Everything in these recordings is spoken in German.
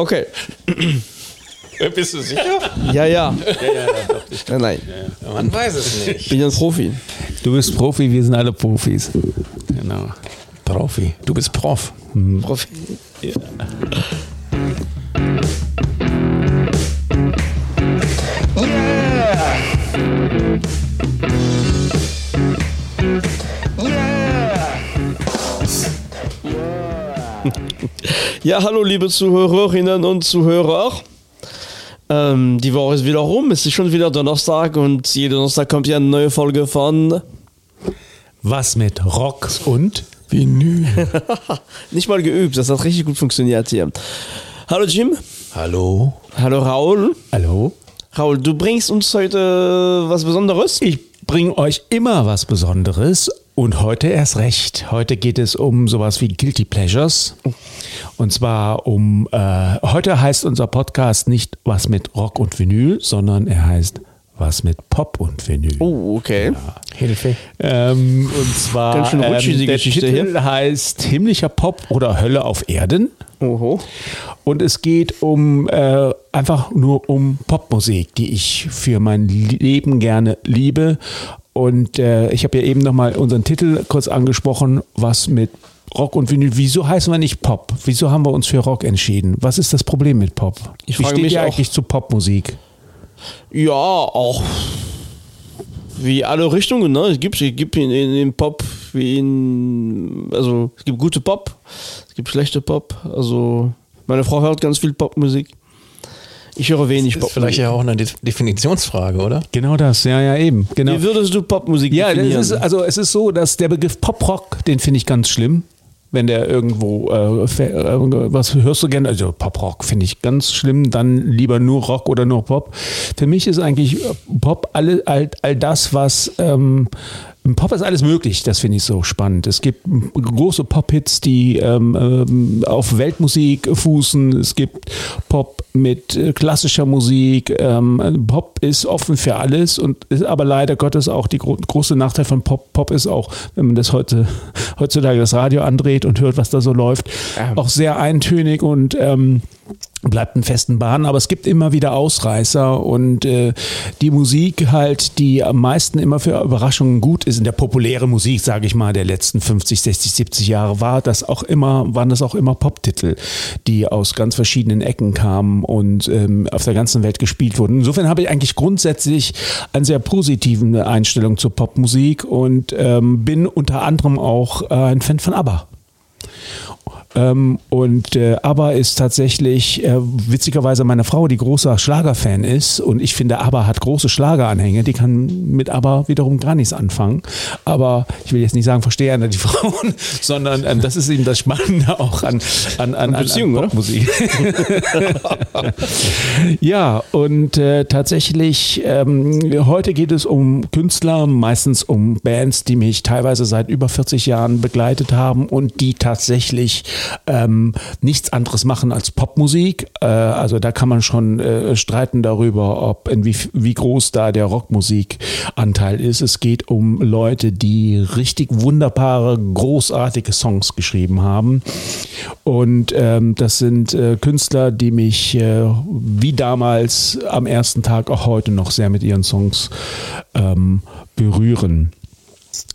Okay. Bist du sicher? Ja, ja. Ja, ja, doch, ich Nein, nein. Ja, man weiß es Ich nicht. bin ein Profi. Du bist Profi, wir sind alle Profis. Genau. Profi. Du bist Prof. Profi. Ja, hallo liebe Zuhörerinnen und Zuhörer. Ähm, die Woche ist wieder rum, es ist schon wieder Donnerstag und jeden Donnerstag kommt ja eine neue Folge von Was mit Rock und Vinyl. Nicht mal geübt, das hat richtig gut funktioniert hier. Hallo Jim, Hallo. hallo Raul. Hallo? Raul, du bringst uns heute was Besonderes? Ich bringe euch immer was Besonderes und heute erst recht. Heute geht es um sowas wie Guilty Pleasures. Und zwar um, äh, heute heißt unser Podcast nicht was mit Rock und Vinyl, sondern er heißt was mit Pop und Vinyl. Oh, okay. Hilfe. Ähm, und zwar Ganz schön die der Geschichte Titel heißt Himmlischer Pop oder Hölle auf Erden. Oho. Und es geht um äh, einfach nur um Popmusik, die ich für mein Leben gerne liebe. Und äh, ich habe ja eben nochmal unseren Titel kurz angesprochen, was mit Rock und Vinyl. Wieso heißen wir nicht Pop? Wieso haben wir uns für Rock entschieden? Was ist das Problem mit Pop? Ich Wie frage steht mich ihr auch. eigentlich zu Popmusik? Ja, auch wie alle Richtungen, ne? Es gibt, es gibt in, in, in Pop, wie in, also es gibt gute Pop, es gibt schlechte Pop. Also meine Frau hört ganz viel Popmusik. Ich höre wenig Ist Popmusik. vielleicht ja auch eine De Definitionsfrage, oder? Genau das, ja, ja, eben. Genau. Wie würdest du Popmusik Ja, das definieren? ist, also es ist so, dass der Begriff Pop-Rock, den finde ich ganz schlimm. Wenn der irgendwo, äh, äh, was hörst du gerne? Also Pop-Rock finde ich ganz schlimm, dann lieber nur Rock oder nur Pop. Für mich ist eigentlich Pop alle, all, all das, was ähm, im Pop ist alles möglich, das finde ich so spannend. Es gibt große Pop-Hits, die ähm, ähm, auf Weltmusik fußen. Es gibt Pop mit äh, klassischer Musik. Ähm, Pop ist offen für alles und ist aber leider Gottes auch die gro große Nachteil von Pop. Pop ist auch, wenn man das heute heutzutage das Radio andreht und hört, was da so läuft, Ja. auch sehr eintönig und ähm, bleibt in festen Bahnen, aber es gibt immer wieder Ausreißer und äh, die Musik halt, die am meisten immer für Überraschungen gut ist, in der populären Musik, sage ich mal, der letzten 50, 60, 70 Jahre, war das auch immer, waren das auch immer Pop-Titel, die aus ganz verschiedenen Ecken kamen und ähm, auf der ganzen Welt gespielt wurden. Insofern habe ich eigentlich grundsätzlich eine sehr positive Einstellung zur Popmusik und ähm, bin unter anderem auch äh, ein Fan von ABBA. Ähm, und äh, ABBA ist tatsächlich äh, witzigerweise meine Frau, die großer Schlagerfan ist. Und ich finde, ABBA hat große Schlageranhänge. Die kann mit ABBA wiederum gar nichts anfangen. Aber ich will jetzt nicht sagen, verstehe einer die Frauen, sondern ähm, das ist eben das Spannende auch an, an, an, an, Beziehung, an oder? Popmusik. ja, und äh, tatsächlich, ähm, heute geht es um Künstler, meistens um Bands, die mich teilweise seit über 40 Jahren begleitet haben und die tatsächlich ähm, nichts anderes machen als Popmusik. Äh, also da kann man schon äh, streiten darüber, ob in wie, wie groß da der Rockmusikanteil ist. Es geht um Leute, die richtig wunderbare, großartige Songs geschrieben haben. Und ähm, das sind äh, Künstler, die mich äh, wie damals am ersten Tag auch heute noch sehr mit ihren Songs ähm, berühren.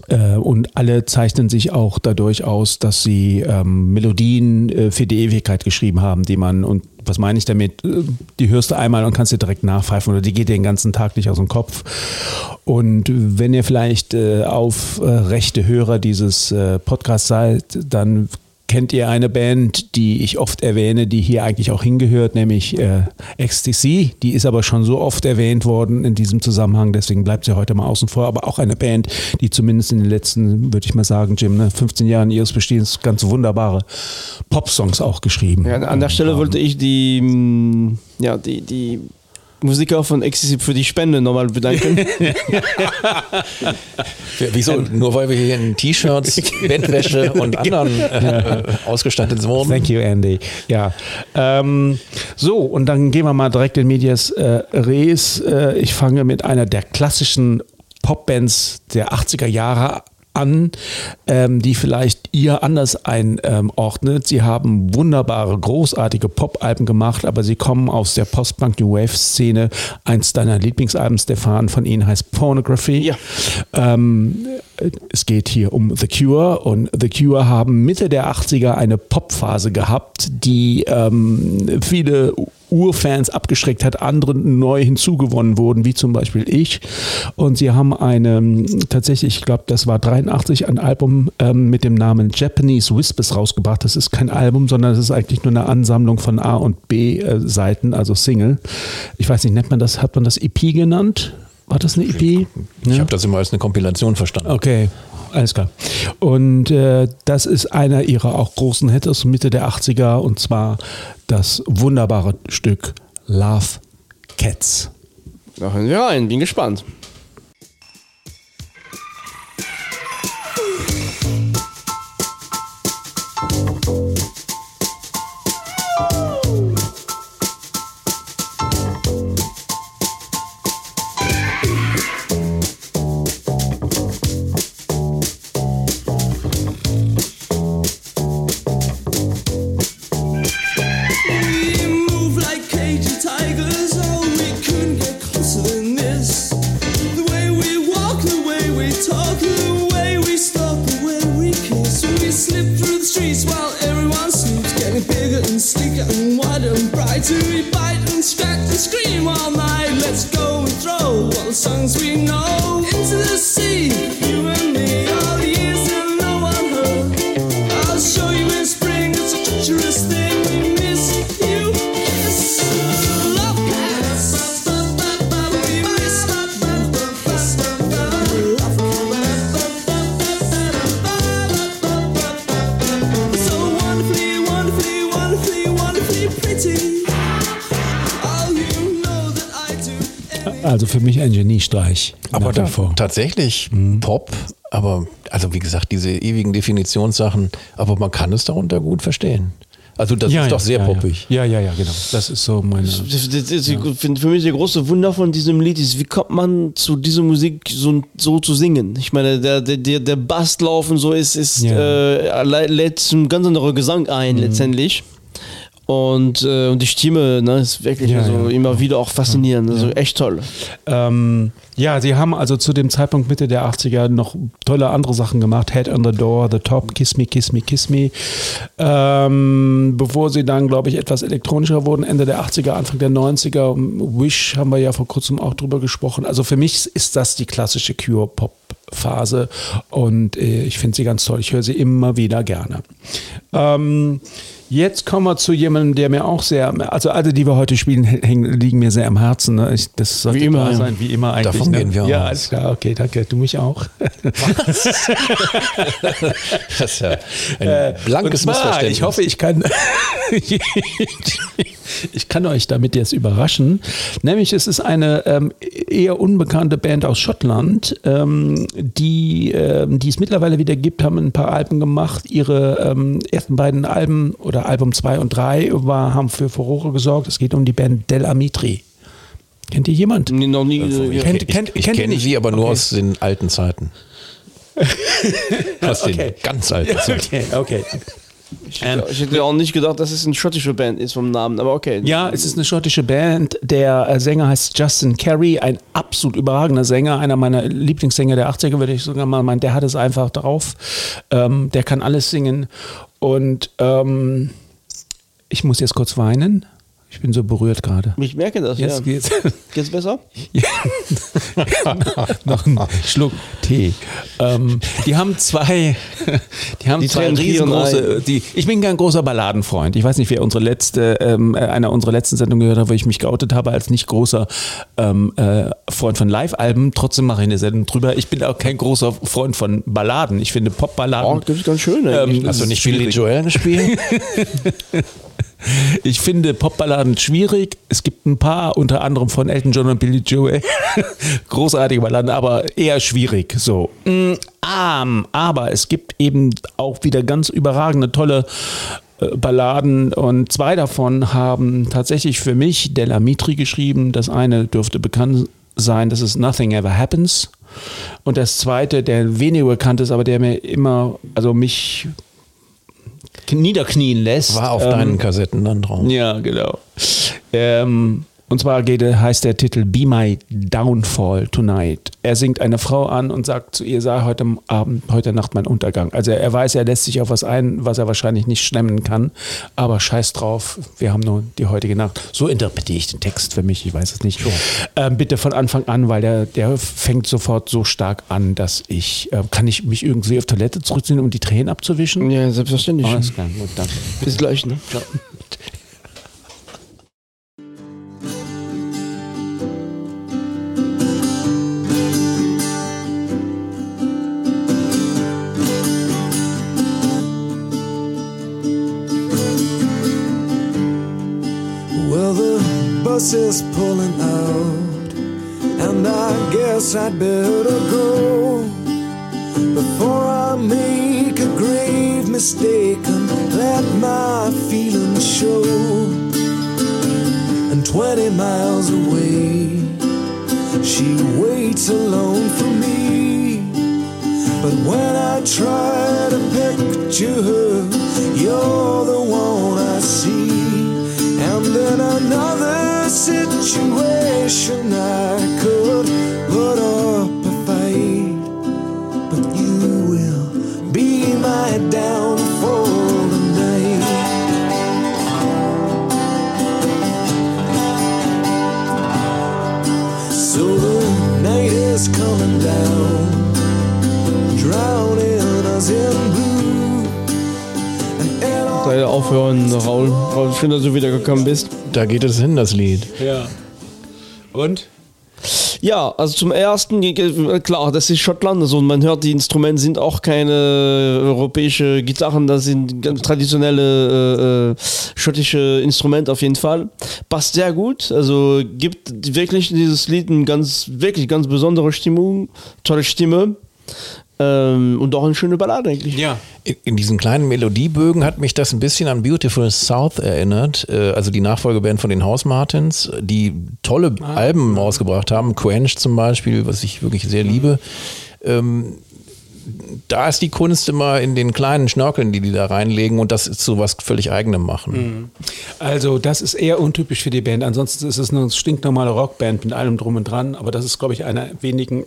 Äh, und alle zeichnen sich auch dadurch aus, dass sie ähm, Melodien äh, für die Ewigkeit geschrieben haben, die man, und was meine ich damit, Äh, die hörst du einmal und kannst dir direkt nachpfeifen oder die geht dir den ganzen Tag nicht aus dem Kopf. Und wenn ihr vielleicht äh, auf äh, rechte Hörer dieses äh, Podcasts seid, dann kennt ihr eine Band, die ich oft erwähne, die hier eigentlich auch hingehört, nämlich äh, Ecstasy. Die ist aber schon so oft erwähnt worden in diesem Zusammenhang, deswegen bleibt sie heute mal außen vor. Aber auch eine Band, die zumindest in den letzten, würde ich mal sagen, Jim, ne, 15 Jahren ihres Bestehens ganz wunderbare Popsongs auch geschrieben. Ja, an der Stelle wollte ich die, mm, ja, die, die Musiker von Ecstasy für die Spende nochmal bedanken. Wieso? Nur weil wir hier in T-Shirts, Bettwäsche und anderen äh, ausgestattet wurden. Thank you, Andy. Ja. Ähm, so, und dann gehen wir mal direkt in Medias äh, Res. Äh, ich fange mit einer der klassischen Popbands der 80er Jahre an, ähm, die vielleicht ihr anders einordnet. Sie haben wunderbare, großartige Pop-Alben gemacht, aber sie kommen aus der Post-Punk New Wave-Szene. Eins deiner Lieblingsalben, Stefan, von ihnen heißt Pornography. Ja. Ähm, es geht hier um The Cure und The Cure haben Mitte der 80er eine Popphase gehabt, die ähm, viele Urfans abgeschreckt hat, andere neu hinzugewonnen wurden, wie zum Beispiel ich. Und sie haben eine, tatsächlich, ich glaube, das war 83, ein Album ähm, mit dem Namen Japanese Whispers rausgebracht. Das ist kein Album, sondern es ist eigentlich nur eine Ansammlung von A- und B-Seiten, also Single. Ich weiß nicht, nennt man das, hat man das EP genannt? War das eine EP? Ich Ja. habe das immer als eine Kompilation verstanden. Okay, alles klar. Und äh, das ist einer ihrer auch großen Hits aus Mitte der 80er und zwar das wunderbare Stück Love Cats. Da hören wir rein, bin gespannt. Also für mich ein Geniestreich. Aber da, tatsächlich Mhm. Pop, aber also wie gesagt, diese ewigen Definitionssachen, aber man kann es darunter gut verstehen. Also das ist doch sehr ja, poppig. Ja, ja, ja, genau. Das ist so meine. Das, das, finde für mich der große Wunder von diesem Lied ist, wie kommt man zu dieser Musik so, so zu singen? Ich meine, der, der, der, der Basslauf und so ist, ist Ja. äh, lä- lädt zum ganz anderen Gesang ein letztendlich. Und, äh, und die Stimme ne, ist wirklich Ja, also ja. immer wieder auch faszinierend. Also echt toll. Ähm, ja, sie haben also zu dem Zeitpunkt Mitte der 80er noch tolle andere Sachen gemacht. Head on the Door, The Top, Kiss Me, Kiss Me, Kiss Me. Ähm, bevor sie dann, glaube ich, etwas elektronischer wurden, Ende der 80er, Anfang der 90er. Wish haben wir ja vor kurzem auch drüber gesprochen. Also für mich ist das die klassische Cure-Pop-Phase und äh, ich finde sie ganz toll. Ich höre sie immer wieder gerne. Ähm, Jetzt kommen wir zu jemandem, der mir auch sehr, also alle, die wir heute spielen, hängen, liegen mir sehr am Herzen. Ne? Ich, das sollte Wie immer, sein, wie immer eigentlich. Davon ne? gehen wir Ja, aus. alles klar, okay, danke. Du mich auch. Das ist ja ein Äh, blankes zwar, Missverständnis. Ich hoffe, ich kann, ich kann euch damit jetzt überraschen. Nämlich, es ist eine ähm, eher unbekannte Band aus Schottland, ähm, die, ähm, die es mittlerweile wieder gibt, haben ein paar Alben gemacht. Ihre ähm, ersten beiden Alben oder Album 2 und 3 war, haben für Furore gesorgt. Es geht um die Band Del Amitri. Kennt ihr jemand? Nee, noch nie. Also, ich ja. kennt- ich, kennt- ich kennt ihr kenne nicht? sie aber nur Okay. aus den alten Zeiten. aus den Okay. ganz alten Zeiten. Okay, okay. ich, ich hätte auch nicht gedacht, dass es eine schottische Band ist vom Namen, aber okay. Ja, es ist eine schottische Band. Der äh, Sänger heißt Justin Carey, ein absolut überragender Sänger, einer meiner Lieblingssänger der 80er, würde ich sogar mal meinen. Der hat es einfach drauf. Ähm, der kann alles singen. Und ähm, ich muss jetzt kurz weinen. Ich bin so berührt gerade. Ich merke das, Jetzt ja. geht's. Geht's besser? Noch ein Schluck Tee. Ähm, die haben zwei, die haben Die zwei riesengroße, die, ich bin kein großer Balladenfreund. Ich weiß nicht, wer unsere letzte, ähm, einer unserer letzten Sendungen gehört hat, wo ich mich geoutet habe als nicht großer ähm, äh, Freund von Live-Alben. Trotzdem mache ich eine Sendung drüber. Ich bin auch kein großer Freund von Balladen. Ich finde Pop-Balladen. Oh, das ist ganz schön. Ähm, Hast du nicht Billy. Joel gespielt? Ich finde Popballaden schwierig. Es gibt ein paar, unter anderem von Elton John und Billy Joel, großartige Balladen, aber eher schwierig. So. Mm, ähm, aber es gibt eben auch wieder ganz überragende, tolle äh, Balladen und zwei davon haben tatsächlich für mich Della Mitri geschrieben. Das eine dürfte bekannt sein, das ist Nothing Ever Happens. Und das zweite, der weniger bekannt ist, aber der mir immer, also mich niederknien lässt. War auf ähm, deinen Kassetten dann drauf. Ja, genau. Ähm, und zwar geht, heißt der Titel Be My Downfall Tonight. Er singt eine Frau an und sagt zu ihr, sei heute Abend, heute Nacht mein Untergang. Also er weiß, er lässt sich auf was ein, was er wahrscheinlich nicht stemmen kann. Aber scheiß drauf, wir haben nur die heutige Nacht. So interpretiere ich den Text für mich, ich weiß es nicht. Ähm, bitte von Anfang an, weil der, der fängt sofort so stark an, dass ich, äh, kann ich mich irgendwie auf Toilette zurückziehen, um die Tränen abzuwischen? Ja, selbstverständlich. Alles klar, gut, danke. Bis gleich, ne? Well, is pulling out, and I guess I'd better go before I make a grave mistake and let my feelings show. And 20 miles away, she waits alone for me. But when I try to picture her, you're situation, I could put up a fight. But you will be my downfall tonight. So the night is coming down, drowning us in blue. Leider aufhören. Raul, schön, dass du wiedergekommen bist. Da geht es hin, das Lied. Ja. Und? Ja, also zum ersten, äh, klar, das ist Schottland, also man hört, die Instrumente sind auch keine europäische Gitarren, das sind ganz traditionelle äh, äh, schottische Instrumente auf jeden Fall. Passt sehr gut, also gibt wirklich dieses Lied eine ganz, wirklich ganz besondere Stimmung, tolle Stimme ähm, und auch eine schöne Ballade eigentlich. Ja. In, in diesen kleinen Melodiebögen hat mich das ein bisschen an Beautiful South erinnert, äh, also die Nachfolgeband von den House Martins, die tolle Alben rausgebracht haben, Quench zum Beispiel, was ich wirklich sehr liebe. Ähm, da ist die Kunst immer in den kleinen Schnörkeln, die die da reinlegen und das ist so was völlig eigenem machen. Also das ist eher untypisch für die Band. Ansonsten ist es eine stinknormale Rockband mit allem drum und dran. Aber das ist, glaube ich, eine wenigen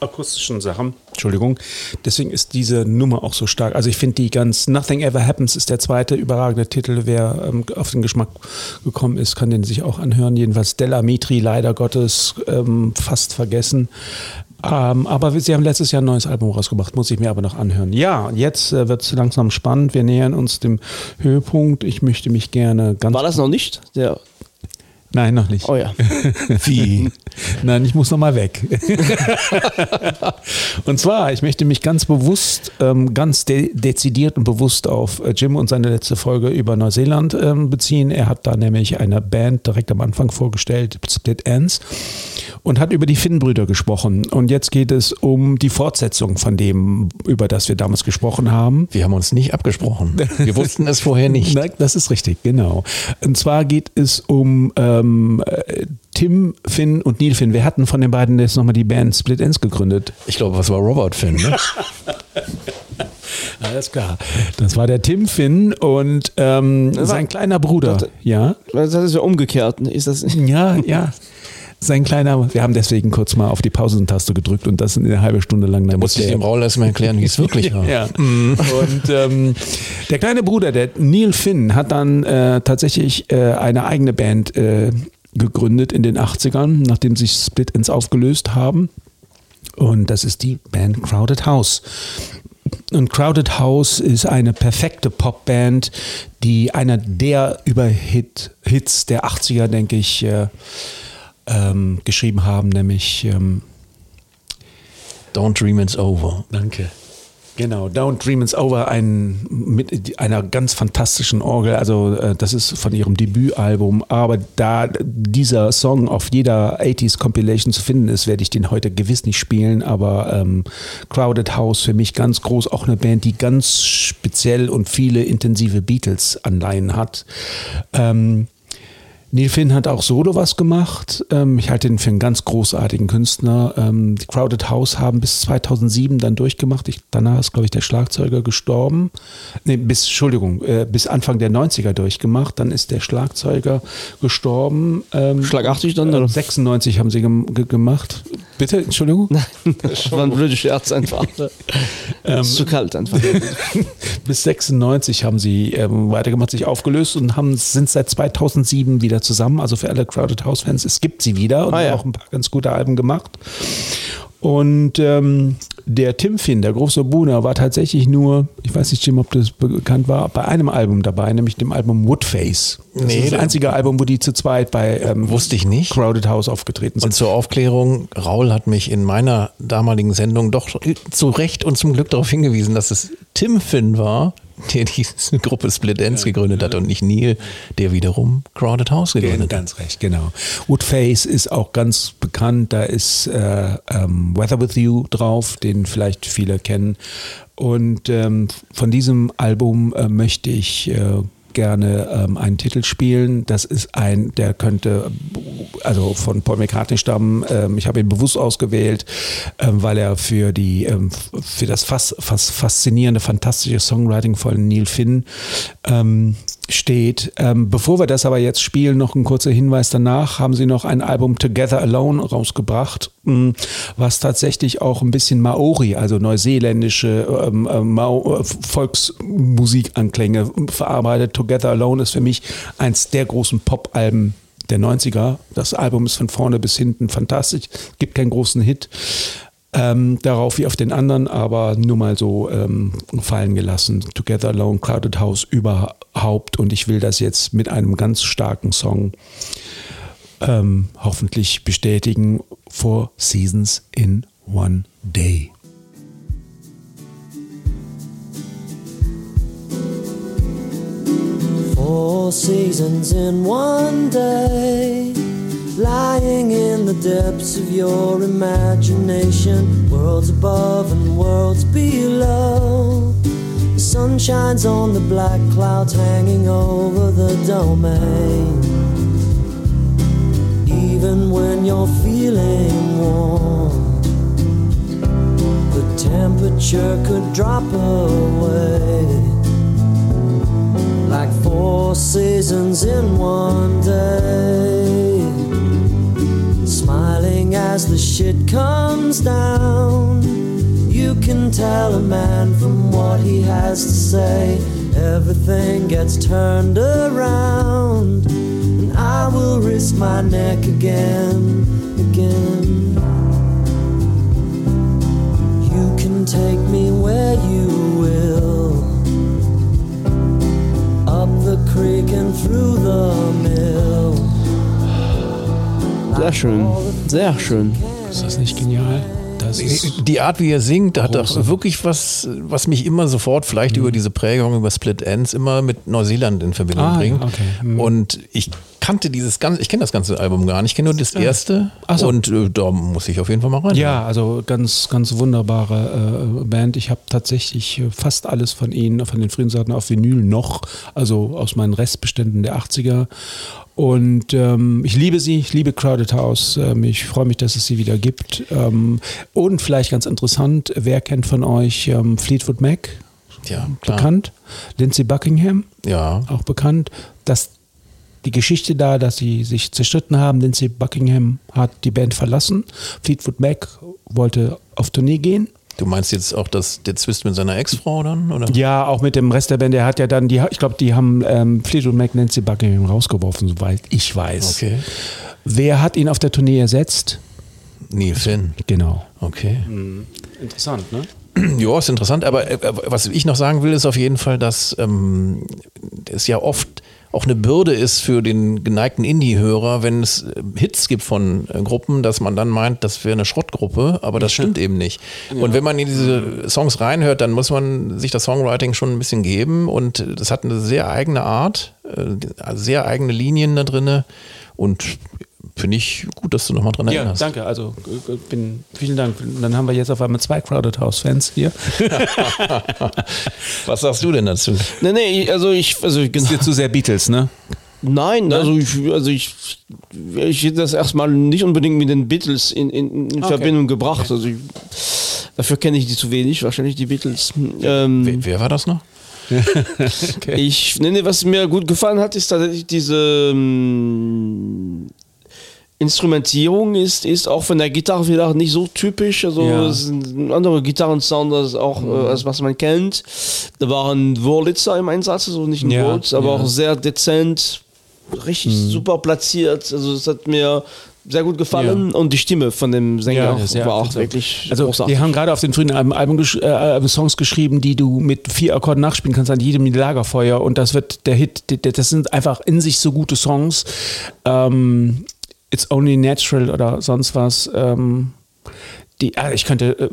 akustischen Sachen. Entschuldigung. Deswegen ist diese Nummer auch so stark. Also ich finde die ganz Nothing Ever Happens ist der zweite überragende Titel. Wer ähm, auf den Geschmack gekommen ist, kann den sich auch anhören. Jedenfalls Della Mitri, leider Gottes, ähm, fast vergessen. Ähm, aber sie haben letztes Jahr ein neues Album rausgebracht, muss ich mir aber noch anhören. Ja, jetzt äh, wird es langsam spannend. Wir nähern uns dem Höhepunkt. Ich möchte mich gerne ganz. War das noch nicht? Der, Nein, noch nicht. oh ja. Wie? Nein, ich muss noch mal weg. und zwar, ich möchte mich ganz bewusst, ähm, ganz de dezidiert und bewusst auf äh, Jim und seine letzte Folge über Neuseeland ähm, beziehen. Er hat da nämlich eine Band direkt am Anfang vorgestellt, Split Ends, und hat über die Finn-Brüder gesprochen. Und jetzt geht es um die Fortsetzung von dem, über das wir damals gesprochen haben. Wir haben uns nicht abgesprochen. Wir wussten es vorher nicht. Das ist richtig, genau. Und zwar geht es um ähm, äh, Tim Finn und Neil Finn. Wir hatten von den beiden jetzt nochmal die Band Split Ends gegründet. Ich glaube, was war Robert Finn? Ne? Alles klar. Das war der Tim Finn und ähm, sein kleiner Bruder. Warte. Ja, Das ist ja umgekehrt. Ist das ja, ja. Sein kleiner, wir haben deswegen kurz mal auf die Pausentaste gedrückt und das eine halbe Stunde lang. Da musste ich dem Raul erstmal erklären, wie es wirklich war. Ja. Und ähm, der kleine Bruder, der Neil Finn, hat dann äh, tatsächlich äh, eine eigene Band äh, gegründet in den 80ern, nachdem sich Split Ends aufgelöst haben. Und das ist die Band Crowded House. Und Crowded House ist eine perfekte Popband, die einer der Überhit-Hits der 80er, denke ich, äh, ähm, geschrieben haben, nämlich ähm, Don't Dream It's Over. Danke. Genau, Don't Dream It's Over, ein, mit einer ganz fantastischen Orgel. Also, äh, das ist von ihrem Debütalbum. Aber da dieser Song auf jeder 80s Compilation zu finden ist, werde ich den heute gewiss nicht spielen. Aber ähm, Crowded House für mich ganz groß. Auch eine Band, die ganz speziell und viele intensive Beatles-Anleihen hat. Ähm, Neil Finn hat auch solo was gemacht. Ähm, ich halte ihn für einen ganz großartigen Künstler. Ähm, die Crowded House haben bis 2007 dann durchgemacht. Ich, danach ist, glaube ich, der Schlagzeuger gestorben. Nee, bis, Entschuldigung, äh, bis Anfang der 90er durchgemacht. Dann ist der Schlagzeuger gestorben. Ähm, Schlag 80 dann, äh, oder? 96 haben sie gem ge gemacht. Bitte, Entschuldigung? Das war ein blöder Scherz einfach. Ähm, ist zu kalt einfach. Bis 96 haben sie ähm, weitergemacht, sich aufgelöst und haben, sind seit 2007 wieder zusammen. Also für alle Crowded House Fans, es gibt sie wieder und Ah, ja. haben auch ein paar ganz gute Alben gemacht. Und ähm, der Tim Finn, der große Buna, war tatsächlich nur, ich weiß nicht, Jim, ob das bekannt war, bei einem Album dabei, nämlich dem Album Woodface. Das Nee, ist das das- einzige Album, wo die zu zweit bei ähm, Wusste ich nicht. Crowded House aufgetreten sind. Und zur Aufklärung, Raul hat mich in meiner damaligen Sendung doch zu Recht und zum Glück darauf hingewiesen, dass es Tim Finn war, der diese Gruppe Split Ends gegründet hat und nicht Neil, der wiederum Crowded House gegründet hat. Ganz recht, genau. Woodface ist auch ganz bekannt. Da ist äh, ähm, Weather With You drauf, den vielleicht viele kennen. Und ähm, von diesem Album äh, möchte ich äh, gerne ähm, einen Titel spielen. Das ist ein, der könnte also von Paul McCartney stammen. Ähm, ich habe ihn bewusst ausgewählt, ähm, weil er für die ähm, für das fast, fast faszinierende, fantastische Songwriting von Neil Finn ähm, steht. Ähm, bevor wir das aber jetzt spielen, noch ein kurzer Hinweis danach, haben sie noch ein Album Together Alone rausgebracht, mh, was tatsächlich auch ein bisschen Maori, also neuseeländische ähm, äh, Mao- äh, Volksmusikanklänge verarbeitet. Together Alone ist für mich eins der großen Pop-Alben der 90er. Das Album ist von vorne bis hinten fantastisch, gibt keinen großen Hit. Ähm, darauf wie auf den anderen, aber nur mal so ähm, fallen gelassen. Together Alone, Crowded House überhaupt. Und ich will das jetzt mit einem ganz starken Song ähm, hoffentlich bestätigen. Four Seasons in One Day. Four seasons in one day, lying in the depths of your imagination, worlds above and worlds below. The sun shines on the black clouds hanging over the domain. Even when you're feeling warm, the temperature could drop away like four seasons in one day. Smiling as the shit comes down, you can tell a man from what he has to say. Everything gets turned around, and I will risk my neck again, again. You can take me where you will up the creek and through the mill. Sehr schön. Sehr schön. Ist das nicht genial? Das ist Die Art, wie er singt, hat doch wirklich was, was mich immer sofort, vielleicht über diese Prägung, über Split Ends, immer mit Neuseeland in Verbindung Ah, ja, bringt. okay. Mhm. Und ich kannte dieses ganze, ich kenne das ganze Album gar nicht, ich kenne nur das erste. Ach so. Und äh, da muss ich auf jeden Fall mal rein. Ja, also ganz, ganz wunderbare äh, Band. Ich habe tatsächlich äh, fast alles von ihnen, von den Friedensarten auf Vinyl noch, also aus meinen Restbeständen der 80er. Und ähm, ich liebe sie, ich liebe Crowded House. Ähm, ich freue mich, dass es sie wieder gibt. Ähm, und vielleicht ganz interessant, wer kennt von euch ähm, Fleetwood Mac? ja klar. Bekannt. Lindsey Buckingham? Ja. auch bekannt, dass die Geschichte da, dass sie sich zerstritten haben, Lindsey Buckingham hat die Band verlassen. Fleetwood Mac wollte auf Tournee gehen. Du meinst jetzt auch das, der Zwist mit seiner Ex-Frau dann? Oder? Ja, auch mit dem Rest der Band. Der hat ja dann, die, ich glaube, die haben ähm, Fleetwood Mac Nancy Buckingham rausgeworfen, soweit ich weiß. Okay. Wer hat ihn auf der Tournee ersetzt? Neil Finn. Genau. Okay. Interessant, ne? Ja, ist interessant, aber äh, was ich noch sagen will, ist auf jeden Fall, dass ähm, es ja oft auch eine Bürde ist für den geneigten Indie-Hörer, wenn es äh, Hits gibt von äh, Gruppen, dass man dann meint, das wäre eine Schrottgruppe, aber das stimmt eben nicht. Und wenn man in diese Songs reinhört, dann muss man sich das Songwriting schon ein bisschen geben und das hat eine sehr eigene Art, äh, sehr eigene Linien da drinne und finde ich gut, dass du nochmal dran Ja, erinnerst. danke. Also äh, bin, vielen Dank. Dann haben wir jetzt auf einmal zwei Crowded House Fans hier. Was sagst du denn dazu? Nee, nee, also ich, also genau. Ist dir zu sehr Beatles, ne? Nein, also ich, also ich, ich hätte das erstmal nicht unbedingt mit den Beatles in, in, in Verbindung gebracht. Also ich, dafür kenne ich die zu wenig, wahrscheinlich die Beatles. Ähm, Wer, wer war das noch? Ich, nee, nee, was mir gut gefallen hat, ist tatsächlich diese ähm, Instrumentierung ist, ist auch von der Gitarre wieder nicht so typisch. Also Ja. es ist ein anderer Gitarrensound als auch äh, als was man kennt. Da waren Wurlitzer im Einsatz, also nicht ein Ja, Wurz, aber ja. Mhm. auch sehr dezent, richtig super platziert. Also es hat mir sehr gut gefallen und die Stimme von dem Sänger Ja, war auch wirklich Also großartig. die haben gerade auf den frühen Album, Album gesch äh, Songs geschrieben, die du mit vier Akkorden nachspielen kannst an jedem Lagerfeuer und das wird der Hit. Das sind einfach in sich so gute Songs. Ähm, It's Only Natural oder sonst was. Ähm, die, ah, ich könnte äh,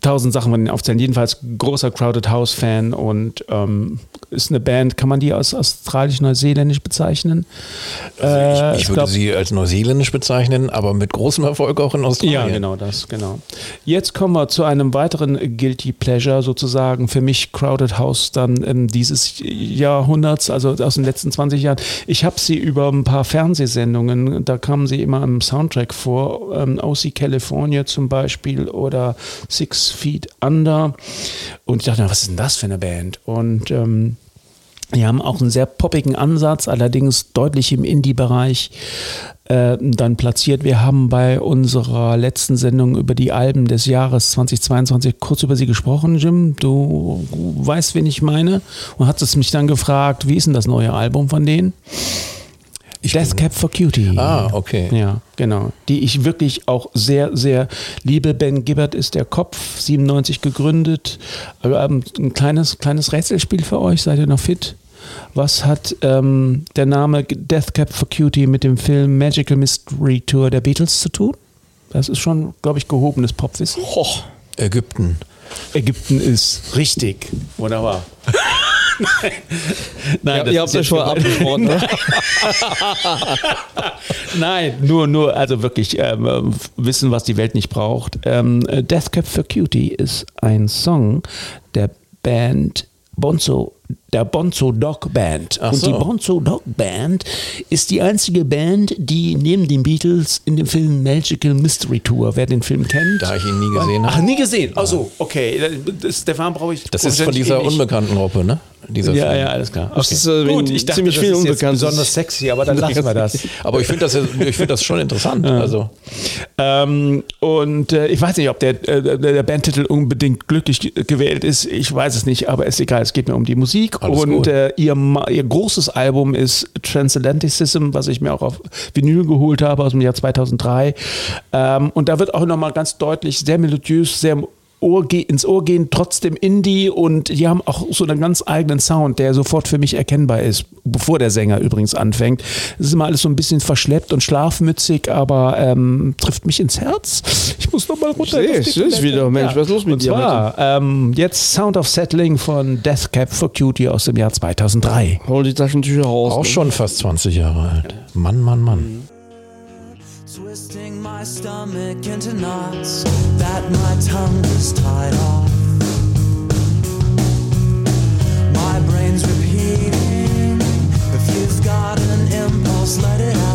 tausend Sachen von denen aufzählen. Jedenfalls großer Crowded House Fan und ähm, ist eine Band. Kann man die als australisch-neuseeländisch bezeichnen? Äh, Ich, ich würde glaub- sie als neuseeländisch bezeichnen, aber mit großem Erfolg auch in Australien. Ja, genau das, genau. Jetzt kommen wir zu einem weiteren Guilty Pleasure, sozusagen für mich Crowded House dann ähm, dieses Jahrhunderts, also aus den letzten 20 Jahren. Ich habe sie über ein paar Fernsehsendungen, da kamen sie immer im Soundtrack vor, ähm, OC California zum Beispiel oder Six Feet Under. Und ich dachte, was ist denn das für eine Band? Und ähm, die haben auch einen sehr poppigen Ansatz, allerdings deutlich im Indie-Bereich äh, dann platziert. Wir haben bei unserer letzten Sendung über die Alben des Jahres 2022 kurz über sie gesprochen, Jim. Du weißt, wen ich meine. Und hast es mich dann gefragt, wie ist denn das neue Album von denen? Death Cap for Cutie. Ah, okay. Ja, genau. Die ich wirklich auch sehr, sehr liebe. Ben Gibbard ist der Kopf, 97 gegründet. Ähm, ein kleines, kleines Rätselspiel für euch. Seid ihr noch fit? Was hat ähm, der Name Death Cap for Cutie mit dem Film Magical Mystery Tour der Beatles zu tun? Das ist schon, glaube ich, gehobenes Popwissen. Hoch. Ägypten. Ägypten ist richtig. Wunderbar. Nein, Ja, das ihr habt euch jetzt vorher abgesprochen. ne? Nein, nur, nur, also wirklich ähm, äh, wissen, was die Welt nicht braucht. Ähm, äh, Death Cap for Cutie ist ein Song der Band Bonzo, der Bonzo Dog Band. Ach Und so. die Bonzo Dog Band ist die einzige Band, die neben den Beatles in dem Film Magical Mystery Tour, wer den Film kennt. Da ich ihn nie gesehen Ach, habe. nie gesehen. Also, okay. Das, Stefan brauche ich. Das ist von dieser unbekannten unbekannten Gruppe, ne? Dieser Ja, Film. ja, alles klar. Das ist, äh, in ziemlich viel das ist jetzt Unbekanntes. besonders sexy, aber dann lassen wir das. Aber ich finde das, ich find das schon interessant. Also, Ähm, und äh, ich weiß nicht, ob der, äh, der- Bandtitel unbedingt glücklich ge- gewählt ist. Ich weiß es nicht, aber ist egal. Es geht mir um die Musik. Alles und äh, ihr, ihr großes Album ist Transatlanticism, was ich mir auch auf Vinyl geholt habe aus dem Jahr 2003. Ähm, und da wird auch nochmal ganz deutlich, sehr melodiös, sehr Ohr ins Ohr gehen, trotzdem Indie und die haben auch so einen ganz eigenen Sound, der sofort für mich erkennbar ist, bevor der Sänger übrigens anfängt. Es ist immer alles so ein bisschen verschleppt und schlafmützig, aber ähm, trifft mich ins Herz. Ich muss noch mal runter. Ich seh auf die es, wieder. Mensch, was ist los mit und dir Zwar, ähm, jetzt Sound of Settling von Death Cap for Cutie aus dem Jahr 2003. Hol die Taschentücher raus. auch ne? schon fast 20 Jahre alt. Mann, Mann, Mann. My stomach into knots that my tongue is tied off. My brain's repeating. If you've got an impulse, let it out.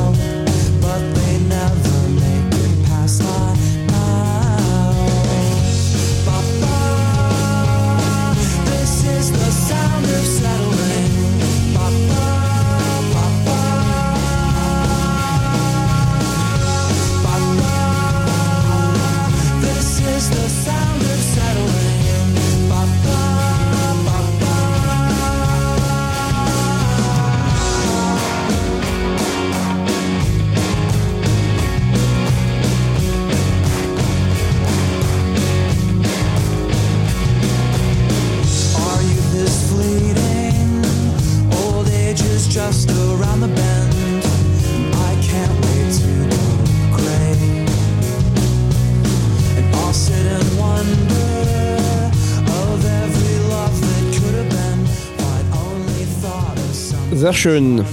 Schön.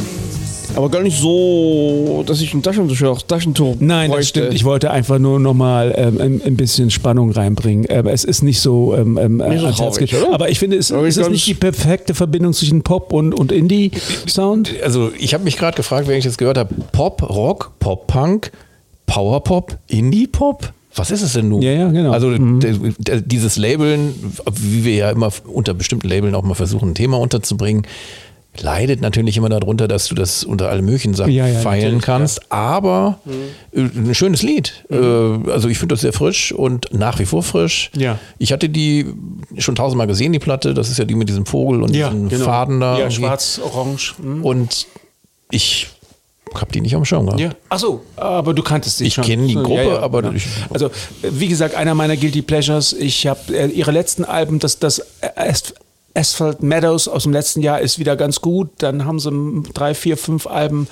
Aber gar nicht so, dass ich ein Taschentuch, Taschentuch Nein, das bräuchte. stimmt. Ich wollte einfach nur nochmal ähm, ein, ein bisschen Spannung reinbringen. Aber es ist nicht so ähm, ähm, Nicht so Herz traurig? Aber ich finde, es Aber ist das nicht die perfekte Verbindung zwischen Pop und, und Indie-Sound? Also ich habe mich gerade gefragt, wenn ich das gehört habe, Pop, Rock, Pop, Punk, Power Pop, Indie Pop? Was ist es denn nun? Ja, ja, genau. Also d- dieses Labeln, wie wir ja immer unter bestimmten Labeln auch mal versuchen, ein Thema unterzubringen, leidet natürlich immer darunter, dass du das unter alle möglichen Sachen Ja, ja, feilen kannst. Aber äh, ein schönes Lied. Äh, also ich finde das sehr frisch und nach wie vor frisch. Ja. Ich hatte die schon tausendmal gesehen, die Platte. Das ist ja die mit diesem Vogel und diesen Faden da. Ja, irgendwie. schwarz, orange. hm. Und ich habe die nicht am Schirm gehabt. Ja. Ach so, aber du kanntest sie Ich schon. kenne die Gruppe, aber genau. ich- also äh, wie gesagt, einer meiner guilty pleasures. Ich habe äh, ihre letzten Alben, das das As- Asphalt Meadows aus dem letzten Jahr ist wieder ganz gut. Dann haben sie drei, vier, fünf Alben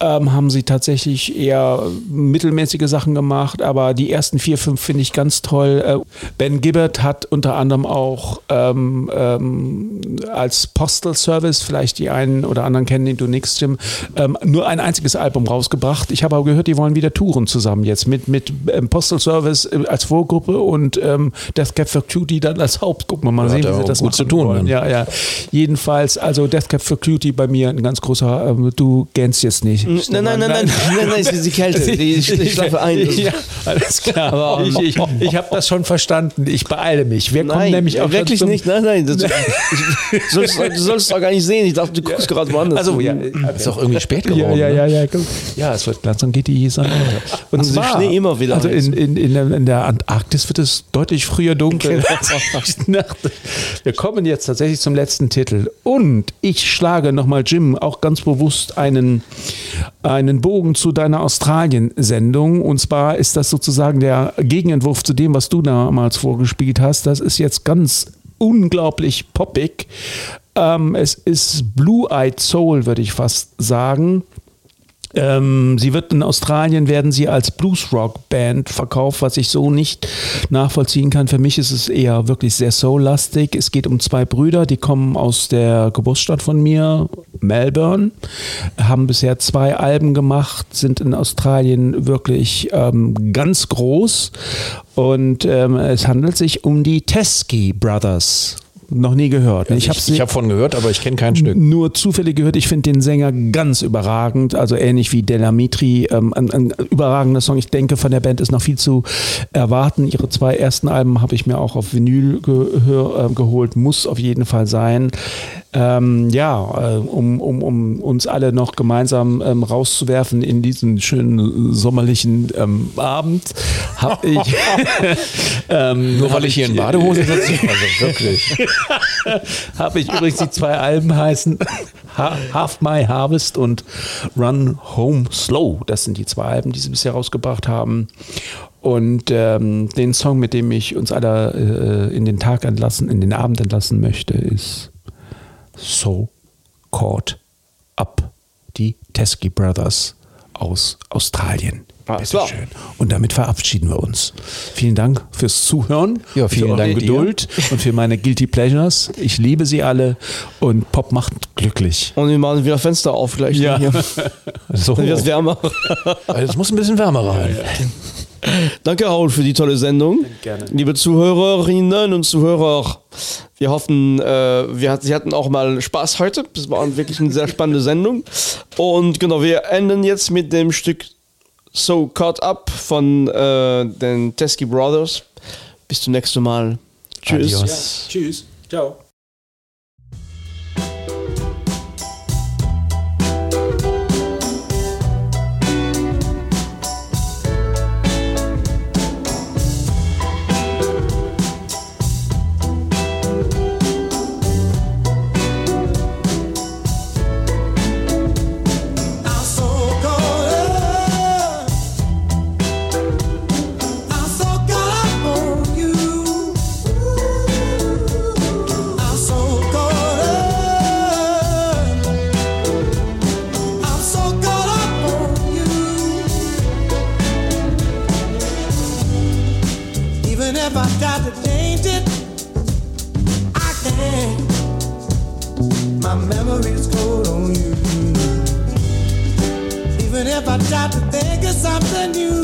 ähm, haben sie tatsächlich eher mittelmäßige Sachen gemacht, aber die ersten vier, fünf finde ich ganz toll. Äh, Ben Gibbard hat unter anderem auch ähm, ähm, als Postal Service, vielleicht die einen oder anderen kennen den du nix, Jim, ähm, nur ein einziges Album rausgebracht. Ich habe aber gehört, die wollen wieder touren zusammen jetzt mit, mit ähm, Postal Service äh, als Vorgruppe und ähm, Death Cab for Cutie dann als Hauptgruppe. Mal sehen, wie sie das gut zu tun wollen. Dann. Ja, ja. Jedenfalls, also Death Cab for Cutie bei mir ein ganz großer, ähm, du gähnst jetzt nicht. Nein, nein, nein, nein, nein, nein, nein, es ist die Kälte. Die, ich, ich schlafe ein. Ja, alles klar. Aber- ich ich, ich habe das schon verstanden. Ich beeile mich. Wir kommen Nein, nämlich auch schon wirklich zum, nicht. Nein, nein. Das, ich, du, sollst, du sollst es doch gar nicht sehen. Ich dachte, du guckst gerade woanders. Also ja, Ist auch irgendwie spät geworden. ja, ja, ne? ja, ja, guck. ja, es wird langsam geht die Sonne. unter. Und Und sie zwar, Schnee immer wieder Also in, in, in, der, in der Antarktis wird es deutlich früher dunkel. Wir kommen jetzt tatsächlich zum letzten Titel. Und ich schlage nochmal, Jim, auch ganz bewusst einen, einen Bogen zu deiner Australien-Sendung. Und zwar ist das sozusagen der Gegenentwurf zu dem, was du damals vorgespielt hast. Das ist jetzt ganz unglaublich poppig. Ähm, es ist Blue-Eyed Soul, würde ich fast sagen. Ähm, sie wird in Australien werden sie als Blues-Rock-Band verkauft, was ich so nicht nachvollziehen kann. Für mich ist es eher wirklich sehr soul-lastig. Es geht um zwei Brüder, die kommen aus der Geburtsstadt von mir, Melbourne, haben bisher zwei Alben gemacht, sind in Australien wirklich ähm, ganz groß und ähm, es handelt sich um die Teskey Brothers. Noch nie gehört. Also ich habe ich habe von gehört, aber ich kenne kein Stück. nur zufällig gehört. Ich finde den Sänger ganz überragend, also ähnlich wie Delamitri. Ähm, ein, ein überragender Song. Ich denke, von der Band ist noch viel zu erwarten. Ihre zwei ersten Alben habe ich mir auch auf Vinyl gehör, äh, geholt. Muss auf jeden Fall sein. Ähm, ja, äh, um, um, um uns alle noch gemeinsam ähm, rauszuwerfen in diesen schönen sommerlichen ähm, Abend, habe ich. ähm, Nur weil ich hier in Badehose sitze. Also wirklich. habe ich übrigens die zwei Alben heißen Ha- Half My Harvest und Run Home Slow. Das sind die zwei Alben, die sie bisher rausgebracht haben. Und ähm, den Song, mit dem ich uns alle äh, in den Tag entlassen, in den Abend entlassen möchte, ist So Caught Up. Die Teskey Brothers aus Australien. Alles klar. Bitteschön. Und damit verabschieden wir uns. Vielen Dank fürs Zuhören. Ja, vielen für eure Dank dir. Geduld und für meine Guilty Pleasures. Ich liebe sie alle und Pop macht glücklich. Und wir machen wieder Fenster auf gleich. Ja. Hier. So. Dann wird es wärmer. Also es muss ein bisschen wärmer rein. Danke, Raul, für die tolle Sendung. Gerne. Liebe Zuhörerinnen und Zuhörer, wir hoffen, äh, wir hat, Sie hatten auch mal Spaß heute. Das war wirklich eine sehr spannende Sendung. Und genau, wir enden jetzt mit dem Stück So Caught Up von äh, den Teskey Brothers. Bis zum nächsten Mal. Tschüss. Adios. Tschüss. Ciao. Try to think of something new,